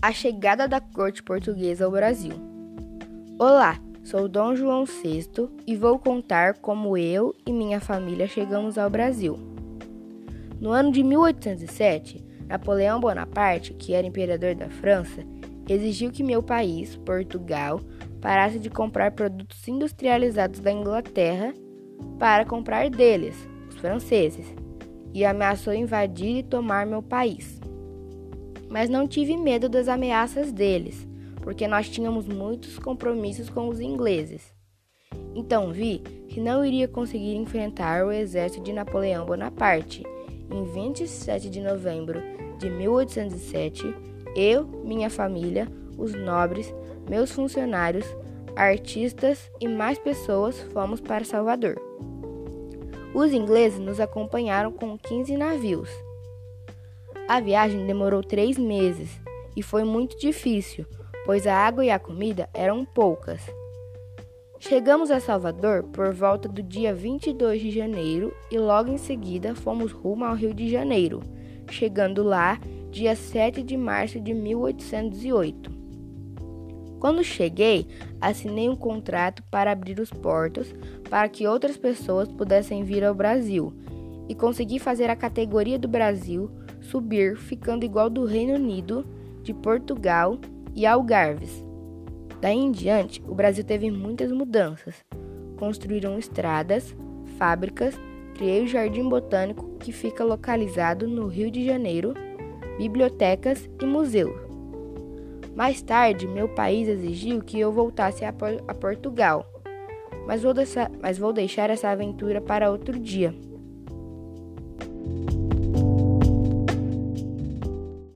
A chegada da corte portuguesa ao Brasil. Olá, sou Dom João VI e vou contar como eu e minha família chegamos ao Brasil. No ano de 1807, Napoleão Bonaparte, que era imperador da França, exigiu que meu país, Portugal, parasse de comprar produtos industrializados da Inglaterra para comprar deles, os franceses, e ameaçou invadir e tomar meu país mas não tive medo das ameaças deles, porque nós tínhamos muitos compromissos com os ingleses. Então vi que não iria conseguir enfrentar o exército de Napoleão Bonaparte. Em 27 de novembro de 1807, eu, minha família, os nobres, meus funcionários, artistas e mais pessoas fomos para Salvador. Os ingleses nos acompanharam com 15 navios. A viagem demorou três meses e foi muito difícil, pois a água e a comida eram poucas. Chegamos a Salvador por volta do dia 22 de janeiro e logo em seguida fomos rumo ao Rio de Janeiro, chegando lá dia 7 de março de 1808. Quando cheguei, assinei um contrato para abrir os portos para que outras pessoas pudessem vir ao Brasil e consegui fazer a categoria do Brasil subir, ficando igual do Reino Unido, de Portugal e Algarves. Daí em diante, o Brasil teve muitas mudanças. Construíram estradas, fábricas, criei o Jardim Botânico, que fica localizado no Rio de Janeiro, bibliotecas e museu. Mais tarde, meu país exigiu que eu voltasse a, Portugal, mas vou, deixar, mas vou deixar essa aventura para outro dia.